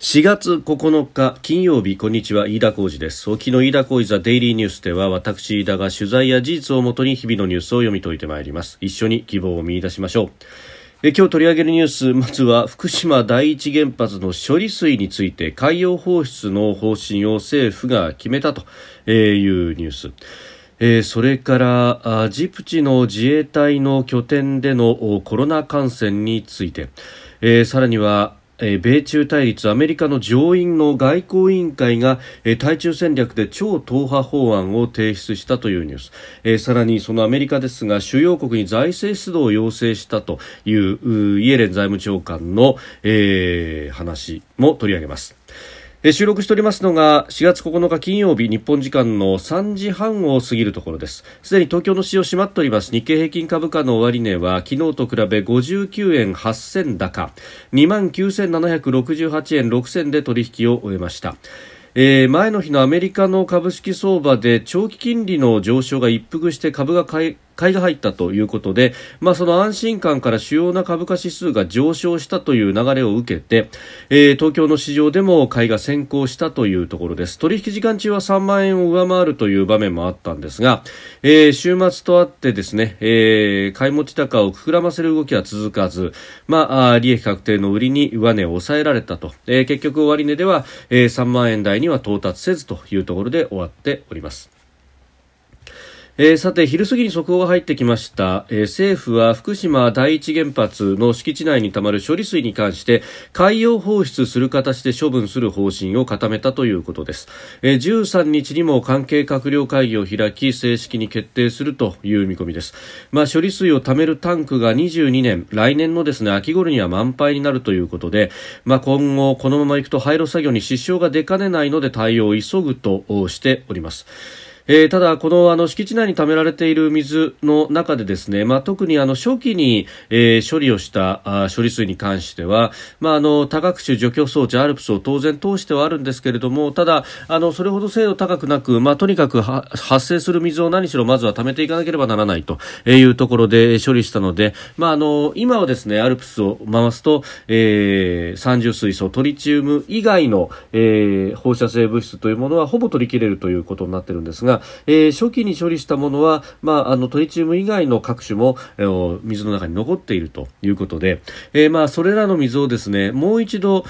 4月9日金曜日こんにちは。飯田浩二です。沖の飯田浩二ザデイリーニュースでは私飯田が取材や事実をもとに日々のニュースを読み解いてまいります。一緒に希望を見出しましょう。え今日取り上げるニュースまずは福島第一原発の処理水について海洋放出の方針を政府が決めたというニュース。えー、それからジプチの自衛隊の拠点でのコロナ感染について、えー、さらにはえ米中対立アメリカの上院の外交委員会がえ対中戦略で超党派法案を提出したというニュース。えさらにそのアメリカですが主要国に財政出動を要請したというイエレン財務長官の、え、話も取り上げます。収録しておりますのが4月9日金曜日日本時間の3時半を過ぎるところです。すでに東京の市場閉まっております。日経平均株価の終値は昨日と比べ59円8銭高。2万9768円6銭で取引を終えました。えー、前の日のアメリカの株式相場で長期金利の上昇が一服して株が買い買いが入ったということで、まあ、その安心感から主要な株価指数が上昇したという流れを受けて、えー、東京の市場でも買いが先行したというところです取引時間中は3万円を上回るという場面もあったんですが、えー、週末とあってですね、えー、買い持ち高を膨らませる動きは続かず、まあ、利益確定の売りに上値を抑えられたと、えー、結局終値では、えー、3万円台には到達せずというところで終わっております。えー、さて昼過ぎに速報が入ってきました、えー、政府は福島第一原発の敷地内にたまる処理水に関して海洋放出する形で処分する方針を固めたということです、えー、13日にも関係閣僚会議を開き正式に決定するという見込みです、まあ、処理水を貯めるタンクが22年来年のですね秋頃には満杯になるということで、まあ、今後このままいくと廃炉作業に支障が出かねないので対応を急ぐとしております。えー、ただ、このあの敷地内に溜められている水の中でですね、まあ、特にあの初期に、えー、処理をしたあ処理水に関しては、まあ、あの多角種除去装置アルプスを当然通してはあるんですけれどもただあのそれほど精度高くなく、まあ、とにかく発生する水を何しろまずは溜めていかなければならないというところで処理したので、まあ、あの今はですねアルプスを回すと、えー、三重水素トリチウム以外の、えー、放射性物質というものはほぼ取り切れるということになっているんですがえー、初期に処理したものは、まあ、あのトリチウム以外の各種も、えー、水の中に残っているということで、えー、まあ、それらの水をですねもう一度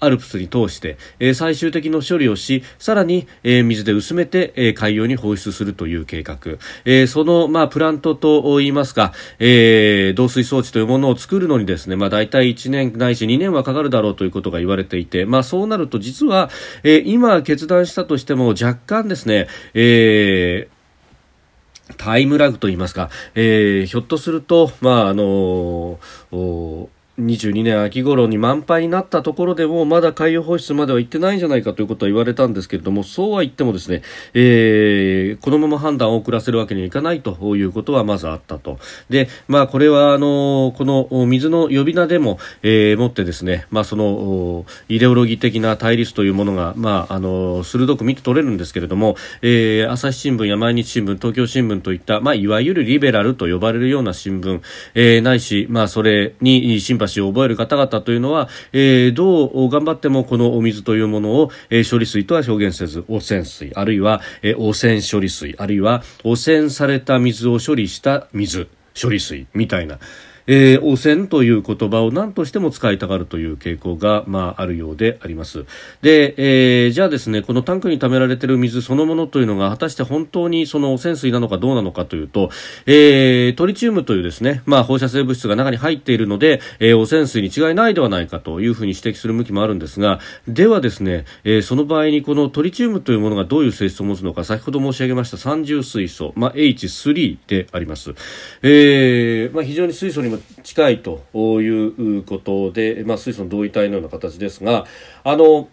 アルプスに通して、えー、最終的な処理をしさらに、えー、水で薄めて、えー、海洋に放出するという計画、えー、その、まあ、プラントといいますか、えー、導水装置というものを作るのにですね、まあ、大体1年ないし2年はかかるだろうということが言われていて、まあ、そうなると実は、えー、今決断したとしても若干ですね、えー、タイムラグといいますか、えー、ひょっとすると、まあ、あのー、22年秋頃に満杯になったところでもまだ海洋放出までは行ってないんじゃないかということは言われたんですけれどもそうは言ってもですね、えー、このまま判断を遅らせるわけにはいかないということはまずあったと。で、まあ、これはあのこの水の呼び名でも、えー、もってですね、まあ、そのイデオロギー的な対立というものが、まあ、あの鋭く見て取れるんですけれども、えー、朝日新聞や毎日新聞東京新聞といった、まあ、いわゆるリベラルと呼ばれるような新聞、えー、ないし、まあ、それにシンパシーを覚える方々というのは、えー、どう頑張ってもこのお水というものを、えー、処理水とは表現せず汚染水あるいは、えー、汚染処理水あるいは汚染された水を処理した水処理水みたいな。えー、汚染という言葉を何としても使いたがるという傾向が、まあ、あるようであります。で、えー、じゃあですね、このタンクに溜められている水そのものというのが果たして本当にその汚染水なのかどうなのかというと、えー、トリチウムというですね、まあ、放射性物質が中に入っているので、えー、汚染水に違いないではないかというふうに指摘する向きもあるんですが、ではですね、えー、その場合にこのトリチウムというものがどういう性質を持つのか、先ほど申し上げました三重水素、まあ、H3 であります。えー、まあ、非常に水素にも近いということで、まあ、水素の同位体のような形ですが、あの、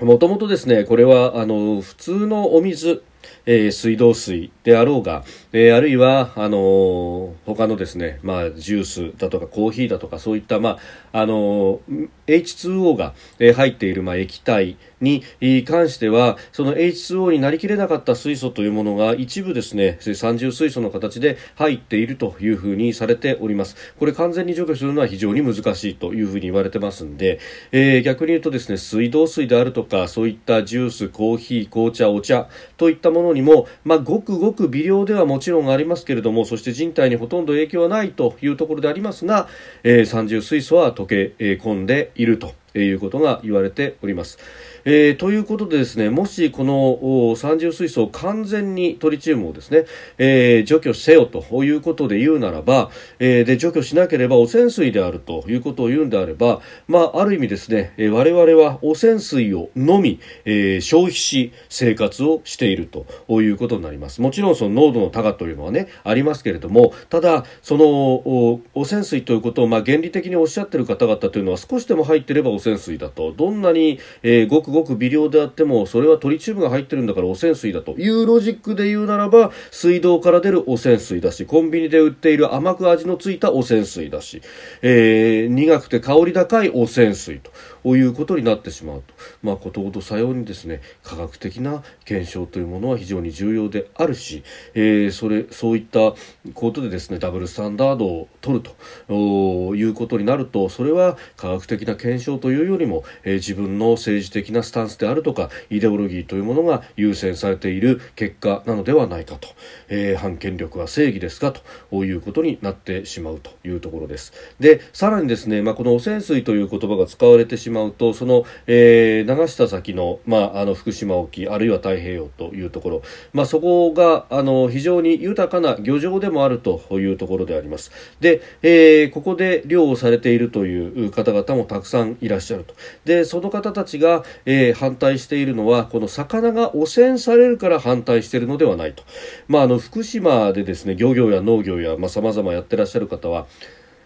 もともとですね、これは、あの、普通のお水、えー、水道水であろうが、えー、あるいはあのー、他のですね、まあ、ジュースだとかコーヒーだとかそういった、まああのー、H2O が、えー、入っている、まあ、液体に関してはその H2O になりきれなかった水素というものが一部ですね三重水素の形で入っているというふうにされております。これ完全に除去するのは非常に難しいというふうに言われてますんで、えー、逆に言うとですね水道水であるとかそういったジュースコーヒー紅茶お茶といったものにも、まあ、ごくごく微量ではもちろんありますけれどもそして人体にほとんど影響はないというところでありますが、えー、三重水素は溶け込んでいるということが言われております。えー、ということでですねもしこの三重水素を完全にトリチウムをですね、えー、除去せよということで言うならば、えー、で除去しなければ汚染水であるということを言うんであれば、まあ、ある意味ですね、えー、我々は汚染水をのみ、えー、消費し生活をしているということになります。もちろんその濃度の高というのはねありますけれどもただその汚染水ということを、まあ、原理的におっしゃっている方々というのは少しでも入っていれば汚染水だと。どんなに、えー、ごくごく微量であってもそれはトリチウムが入ってるんだから汚染水だというロジックで言うならば水道から出る汚染水だしコンビニで売っている甘く味のついた汚染水だし、えー、苦くて香り高い汚染水ということになってしまうと、まあ、ことごとさようにですね科学的な検証というものは非常に重要であるし、えー、それそういったことでですねダブルスタンダードを取るということになるとそれは科学的な検証というよりも、えー、自分の政治的なスタンスであるとかイデオロギーというものが優先されている結果なのではないかと、えー、反権力は正義ですかということになってしまうというところです。でさらにですね、まあ、この汚染水という言葉が使われてしまうとその、えー、流した先の,、まあ、あの福島沖あるいは太平洋というところ、まあ、そこがあの非常に豊かな漁場でもあるというところであります。で、えー、ここで漁をされているという方々もたくさんいらっしゃると。でその方たちが、えー、え反対しているのはこの魚が汚染されるから反対しているのではないと、まあ、あの福島でですね漁業や農業やさまざ、まやってらっしゃる方は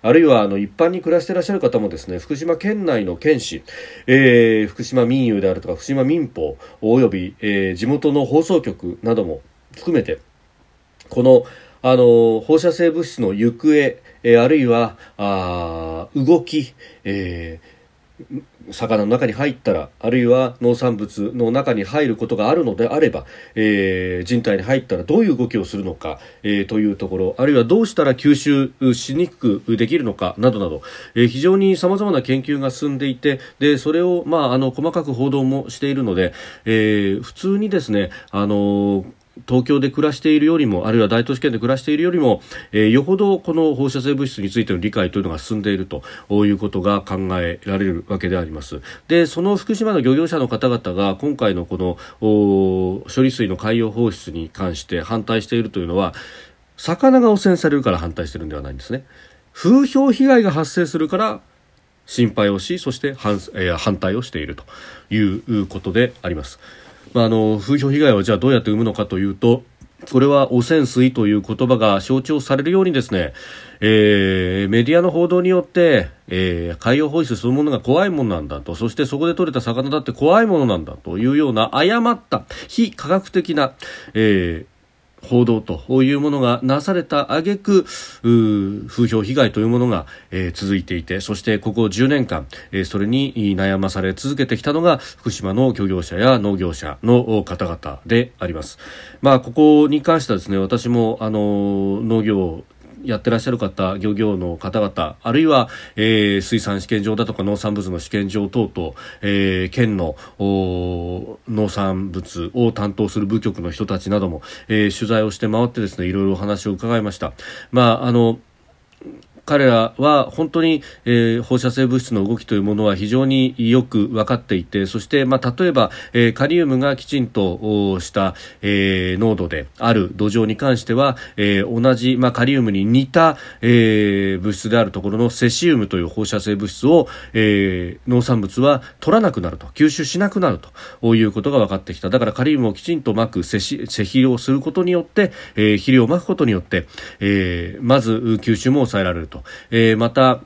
あるいはあの一般に暮らしていらっしゃる方もですね福島県内の県市、えー、福島民友であるとか福島民放および、えー、地元の放送局なども含めてこのあの放射性物質の行方、えー、あるいはあ動き、えー、魚の中に入ったらあるいは農産物の中に入ることがあるのであれば、えー、人体に入ったらどういう動きをするのか、えー、というところあるいはどうしたら吸収しにくくできるのかなどなど、えー、非常にさまざまな研究が進んでいてでそれを、まあ、あの細かく報道もしているので、えー、普通にですねあの東京で暮らしているよりもあるいは大都市圏で暮らしているよりも、えー、よほどこの放射性物質についての理解というのが進んでいるということが考えられるわけでありますでその福島の漁業者の方々が今回のこの処理水の海洋放出に関して反対しているというのは魚が汚染されるから反対しているのではないんですね風評被害が発生するから心配をしそして反,、えー、反対をしているということであります。まあ、あの風評被害をじゃあどうやって生むのかというとこれは汚染水という言葉が象徴されるようにですね、えー、メディアの報道によって、えー、海洋放出そのものが怖いものなんだと、そしてそこで取れた魚だって怖いものなんだというような誤った非科学的な、えー報道というものがなされた挙句風評被害というものが、えー、続いていてそしてここ10年間、えー、それに悩まされ続けてきたのが福島の漁業者や農業者の方々であります。まあ、ここに関してはですね私もあの農業やってらっしゃる方、漁業の方々、あるいは、えー、水産試験場だとか農産物の試験場等々、えー、県の農産物を担当する部局の人たちなども、えー、取材をして回ってですね、いろいろお話を伺いました。まあ、あの、彼らは本当に、えー、放射性物質の動きというものは非常によく分かっていてそして、まあ、例えば、えー、カリウムがきちんとした、えー、濃度である土壌に関しては、えー、同じ、まあ、カリウムに似た、えー、物質であるところのセシウムという放射性物質を、えー、農産物は取らなくなると吸収しなくなるということが分かってきた。だからカリウムをきちんとまく施肥をすることによって、えー、肥料をまくことによって、えー、まず吸収も抑えられると。えー、また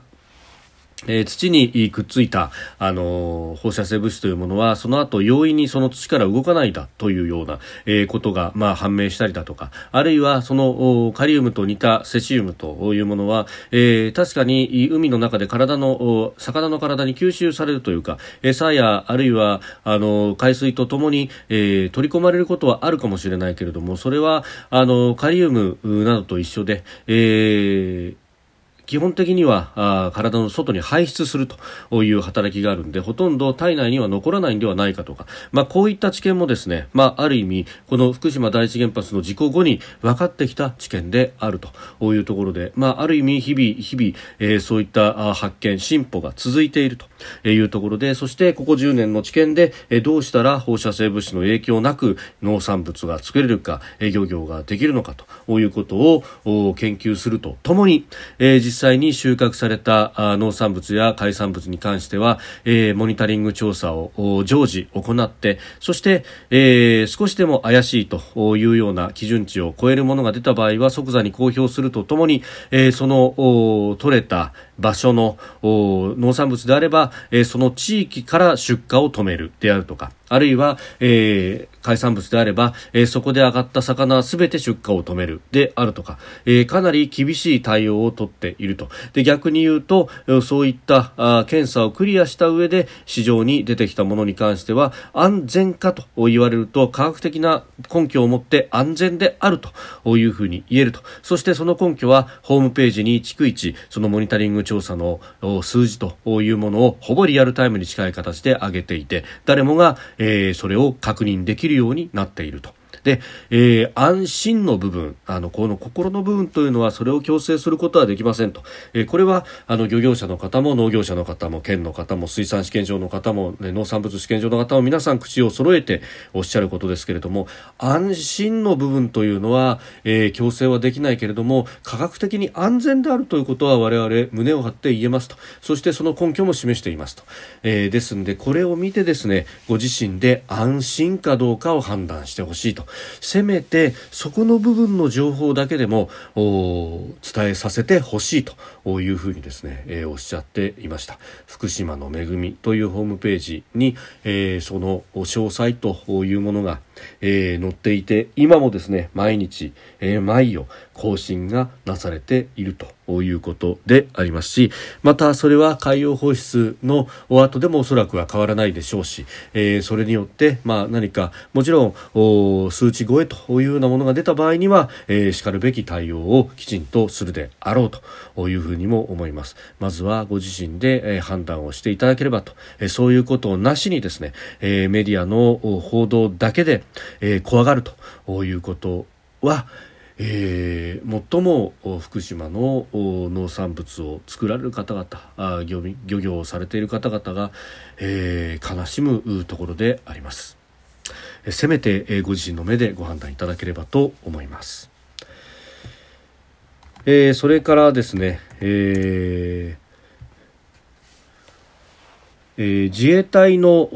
えー、土にくっついた、あのー、放射性物質というものはその後容易にその土から動かないだというような、えー、ことが、まあ、判明したりだとかあるいはそのカリウムと似たセシウムというものは、えー、確かに海の中で体の魚の体に吸収されるというか餌やあるいはあの海水とともに、え、取り込まれることはあるかもしれないけれどもそれはあのカリウムなどと一緒で、えー基本的にはあ体の外に排出するという働きがあるんでほとんど体内には残らないんではないかとか、まあ、こういった知見もですね、まあ、ある意味この福島第一原発の事故後に分かってきた知見であるというところで、まあ、ある意味日々日々、えー、そういった発見進歩が続いているというところでそしてここ10年の知見で、えー、どうしたら放射性物質の影響なく農産物が作れるか漁業ができるのかということを研究するとともに、えー、実実際に収穫された農産物や海産物に関しては、えー、モニタリング調査を常時行ってそして、えー、少しでも怪しいというような基準値を超えるものが出た場合は即座に公表するとともに、えー、その取れた場所の農産物であれば、えー、その地域から出荷を止めるであるとかあるいは、えー、海産物であれば、えー、そこで上がった魚は全て出荷を止めるであるとか、えー、かなり厳しい対応をとっていると。で逆に言うとそういったあ検査をクリアした上で市場に出てきたものに関しては安全かと言われると科学的な根拠を持って安全であるというふうに言えると。そしてその根拠はホームページに逐一そのモニタリング調査の数字というものをほぼリアルタイムに近い形で上げていて誰もが、えー、それを確認できるようになっていると。で、えー、安心の部分、あの、この心の部分というのはそれを強制することはできませんと。えー、これは、あの、漁業者の方も農業者の方も県の方も水産試験場の方も、ね、農産物試験場の方も皆さん口を揃えておっしゃることですけれども、安心の部分というのは、えー、強制はできないけれども、科学的に安全であるということは我々胸を張って言えますと。そしてその根拠も示していますと。えー、ですんで、これを見てですね、ご自身で安心かどうかを判断してほしいと。せめてそこの部分の情報だけでも伝えさせてほしいというふうにですね、えー、おっしゃっていました。福島の恵みというホームページに、えー、その詳細というものが、えー、載っていて今もですね毎日、えー、毎夜更新がなされているということでありますしまたそれは海洋放出の後でもおそらくは変わらないでしょうし、えー、それによって、まあ、何かもちろん数値超えというようなものが出た場合には、えー、しかるべき対応をきちんとするであろうというふうにも思います。まずはご自身で、判断をしていただければと、えー、そういうことをなしにですね、えー、メディアの報道だけで、えー、怖がるということは、えー、最も福島の農産物を作られる方々あ漁漁業をされている方々が、えー、悲しむところであります。せめて、ご自身の目でご判断いただければと思います。えー、それからですね、えーえー、自衛隊の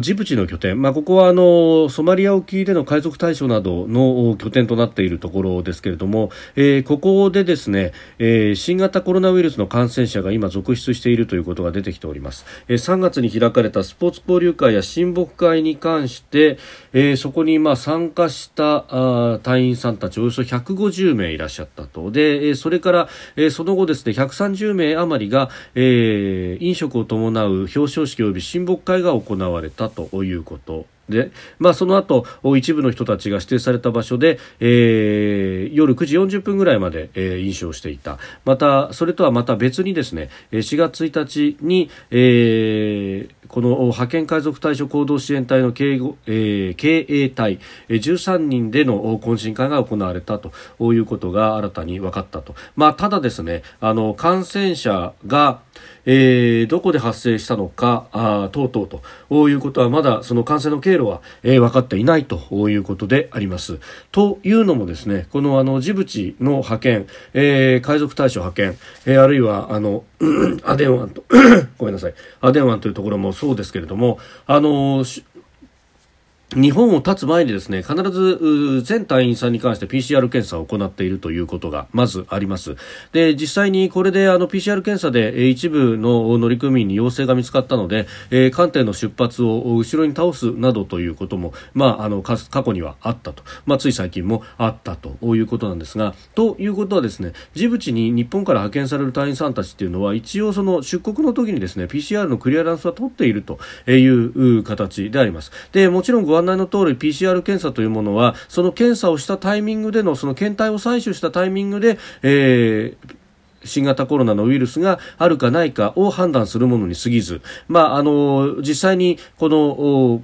ジブチの拠点、まあ、ここはあのソマリア沖での海賊対象などの拠点となっているところですけれども、えー、ここでですね、えー、新型コロナウイルスの感染者が今続出しているということが出てきております、えー、3月に開かれたスポーツ交流会や親睦会に関して、えー、そこにまあ参加したあ隊員さんたちおよそ150名いらっしゃったと。で、えー、それから、えー、その後ですね130名余りが、えー、飲食を伴う表彰式及び親睦会が行われたということで、まあ、その後一部の人たちが指定された場所で、えー、夜9時40分ぐらいまで、えー、飲酒をしていた。またそれとはまた別にですね4月1日に、えー、この派遣海賊対処行動支援隊の警,、えー、経営隊13人での懇親会が行われたということが新たに分かったと、まあ、ただですねあの感染者がえー、どこで発生したのかあ等々ということはまだその感染の経路は、えー、分かっていないということであります。というのもですねこのあのジブチの派遣、えー、海賊大使派遣、えー、あるいはあの アデン湾と ごめんなさいアデン湾というところもそうですけれどもあの日本を立つ前にですね、必ず全隊員さんに関して PCR 検査を行っているということがまずあります。で、実際にこれであの PCR 検査で一部の乗組員に陽性が見つかったので、えー、艦艇の出発を後ろに倒すなどということも、まあ、あの、過去にはあったと。まあ、つい最近もあったということなんですが、ということはですね、ジブチに日本から派遣される隊員さんたちっていうのは、一応その出国の時にですね、PCR のクリアランスは取っているという形であります。で、もちろん案内の通り PCR 検査というものはその検査をしたタイミングでのその検体を採取したタイミングで、えー新型コロナのウイルスがあるかないかを判断するものに過ぎず、まあ、あの実際にこの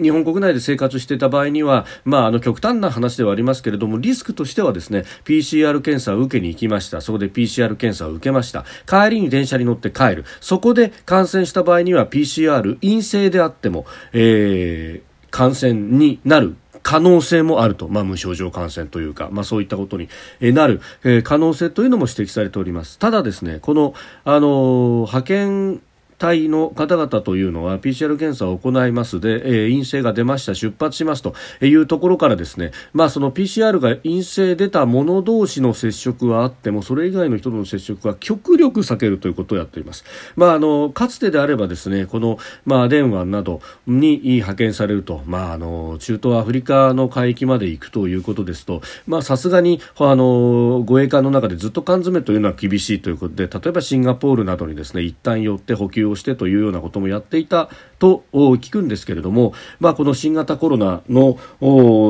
日本国内で生活していた場合には、まあ、あの極端な話ではありますけれどもリスクとしてはですね PCR 検査を受けに行きました。そこで PCR 検査を受けました。帰りに電車に乗って帰る。そこで感染した場合には PCR 陰性であっても、えー、感染になる可能性もあると、まあ、無症状感染というか、まあ、そういったことになる、可能性というのも指摘されております。ただですね、この、あの、派遣隊の方々というのは PCR 検査を行いますで、えー、陰性が出ました出発しますというところからですね、まあ、その PCR が陰性出た者同士の接触はあってもそれ以外の人との接触は極力避けるということをやっています、まあ、あのかつてであればですねこの、まあ、電話などに派遣されると、まあ、あの中東アフリカの海域まで行くということですとさすがにあの護衛艦の中でずっと缶詰というのは厳しいということで例えばシンガポールなどにですね一旦寄って補給用してというようなこともやっていたと聞くんですけれども、まあ、この新型コロナの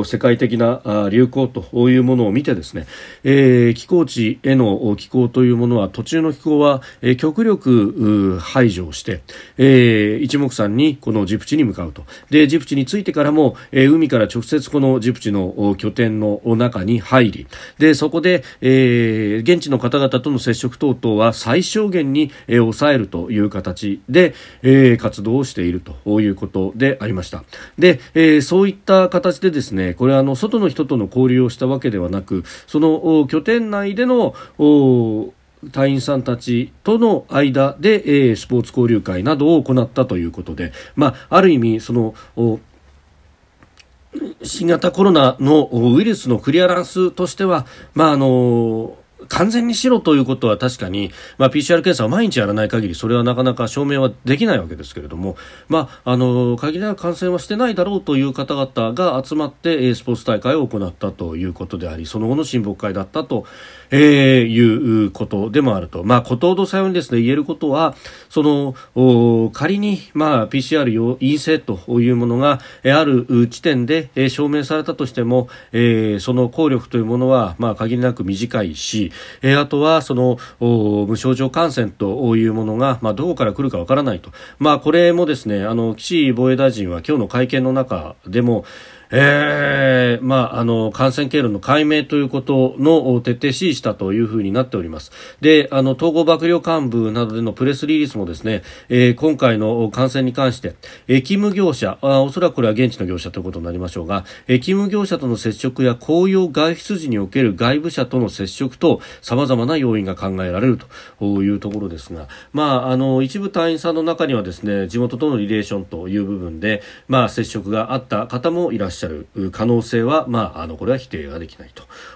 世界的な流行というものを見てですね、えー、気候地への気候というものは途中の気候は、え、極力排除をして、えー、一目散にこのジプチに向かうと。でジプチに着いてからも、え、海から直接このジプチの拠点の中に入りでそこで、えー、現地の方々との接触等々は最小限に、え、抑えるという形で、えー、活動をしている。ということでありました。で、えー、そういった形でですね、これはあの外の人との交流をしたわけではなく、その拠点内での隊員さんたちとの間で、えー、スポーツ交流会などを行ったということで、まあ、ある意味その新型コロナのウイルスのクリアランスとしては、まああの完全にしろということは確かに、まあ、PCR 検査を毎日やらない限りそれはなかなか証明はできないわけですけれども、まあ、あの限りなく感染はしてないだろうという方々が集まってスポーツ大会を行ったということでありその後の親睦会だったと、えー、いうことでもあると、まあ、ことほどさよにですね言えることはその仮に、まあ、PCR 陰性というものがある地点で証明されたとしても、えー、その効力というものは、まあ、限りなく短いし、えー、あとはその無症状感染というものが、まあ、どこから来るかわからないと、まあ、これもですねあの岸防衛大臣は今日の会見の中でもえー、まあ、あの、感染経路の解明ということの徹底指示したというふうになっております。で、あの、統合幕僚幹部などでのプレスリリースもですね、えー、今回の感染に関して、えー、勤務業者あ、おそらくこれは現地の業者ということになりましょうが、えー、勤務業者との接触や公用外出時における外部者との接触と様々な要因が考えられるというところですが、まあ、あの、一部隊員さんの中にはですね、地元とのリレーションという部分で、まあ、接触があった方もいらっしゃいます。しゃる可能性は、まあ、あのこれは否定ができない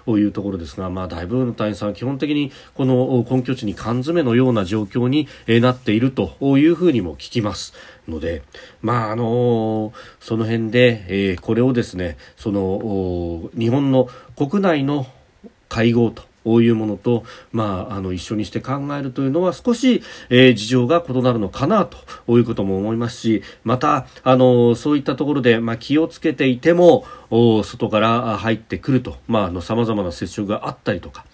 というところですが、まあ、大部分の隊員さんは基本的にこの根拠地に缶詰のような状況になっているというふうにも聞きます。ので、まああのその辺で、えー、これをですねその日本の国内の会合とこういうものと、まあ、あの一緒にして考えるというのは少し、えー、事情が異なるのかなということも思いますしまたあのそういったところで、まあ、気をつけていても外から入ってくるとさまざ、まな接触があったりとか、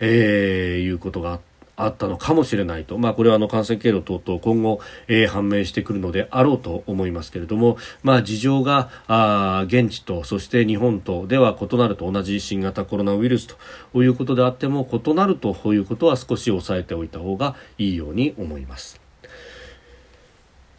えー、いうことがあって。あったのかもしれないと、まあ、これはあの感染経路等々今後、えー、判明してくるのであろうと思いますけれども、まあ、事情があ現地とそして日本とでは異なると同じ新型コロナウイルスということであっても異なるということは少し抑えておいた方がいいように思います。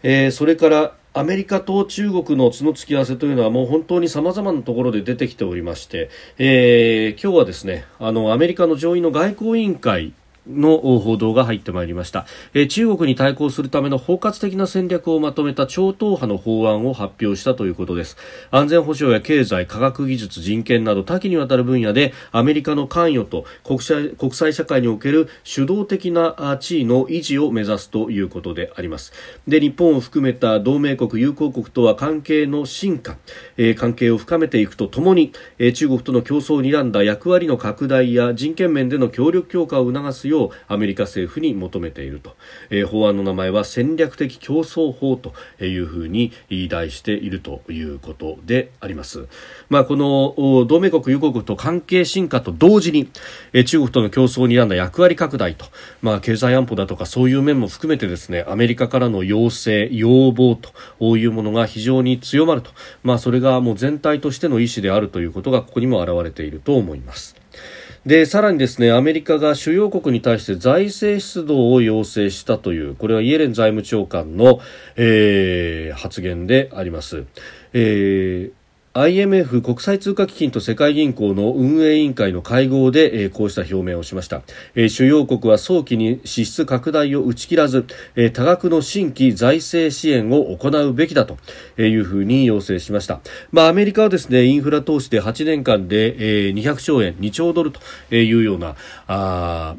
えー、それからアメリカと中国の角突き合わせというのはもう本当に様々なところで出てきておりまして、えー、今日はですねあのアメリカの上院の外交委員会の報道が入ってまいりました、えー、中国に対抗するための包括的な戦略をまとめた超党派の法案を発表したということです。安全保障や経済科学技術人権など多岐にわたる分野でアメリカの関与と国際国際社会における主導的な地位の維持を目指すということであります。で日本を含めた同盟国友好国とは関係の進化、えー、関係を深めていくとともに、えー、中国との競争を睨んだ役割の拡大や人権面での協力強化を促すようアメリカ政府に求めていると、えー、法案の名前は戦略的競争法というふうに題しているということであります。まあ、この同盟国友国と関係進化と同時に、えー、中国との競争を睨んだ役割拡大と、まあ、経済安保だとかそういう面も含めてですねアメリカからの要請要望というものが非常に強まると、まあ、それがもう全体としての意思であるということがここにも表れていると思います。でさらにですねアメリカが主要国に対して財政出動を要請したというこれはイエレン財務長官の、えー、発言であります。えー IMF 国際通貨基金と世界銀行の運営委員会の会合で、え、こうした表明をしました、え、主要国は早期に支出拡大を打ち切らず、え、多額の新規財政支援を行うべきだというふうに要請しました、まあ、アメリカはですねインフラ投資で8年間で、えー、200兆円2兆ドルというようなあ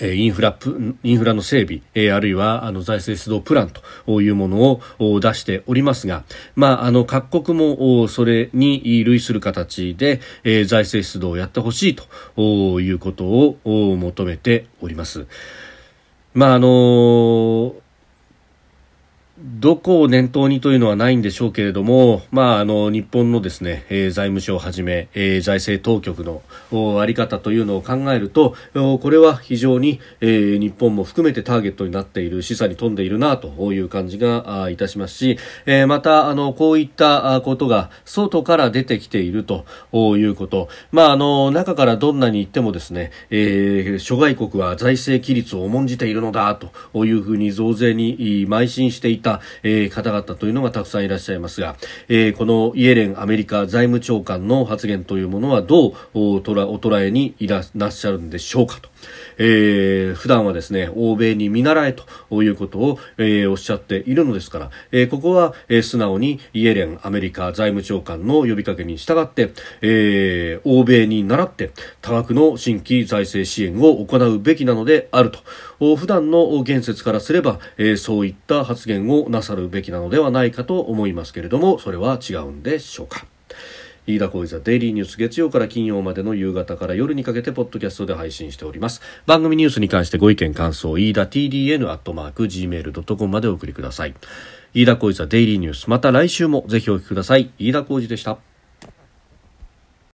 インフラインフラの整備、えあるいはあの財政出動プランというものを出しておりますが、まあ、あの各国もそれに類する形で財政出動をやってほしいということを求めております。まああのどこを念頭にというのはないんでしょうけれども、まあ、あの日本のですね、えー、財務省をはじめ、えー、財政当局のあり方というのを考えるとこれは非常に、えー、日本も含めてターゲットになっている示唆に富んでいるなという感じがいたしますし、えー、またあのこういったことが外から出てきているということ、まあ、あの中からどんなに言ってもですね、えー、諸外国は財政規律を重んじているのだというふうに増税に邁進していた、えー、方々というのがたくさんいらっしゃいますが、えー、このイエレンアメリカ財務長官の発言というものはどうお捉えにいらっしゃるんでしょうかと。えー、普段はですね、欧米に見習えということを、えー、おっしゃっているのですから、えー、ここは、えー、素直にイエレンアメリカ財務長官の呼びかけに従って、えー、欧米に倣って多額の新規財政支援を行うべきなのであると、普段の言説からすれば、えー、そういった発言をなさるべきなのではないかと思いますけれども、それは違うんでしょうか。飯田浩司ザデイリーニュース月曜から金曜までの夕方から夜にかけてポッドキャストで配信しております。番組ニュースに関してご意見感想飯田 TDN アットマーク Gmail.com までお送りください。飯田浩司ザデイリーニュースまた来週もぜひお聞きください。飯田浩司でした。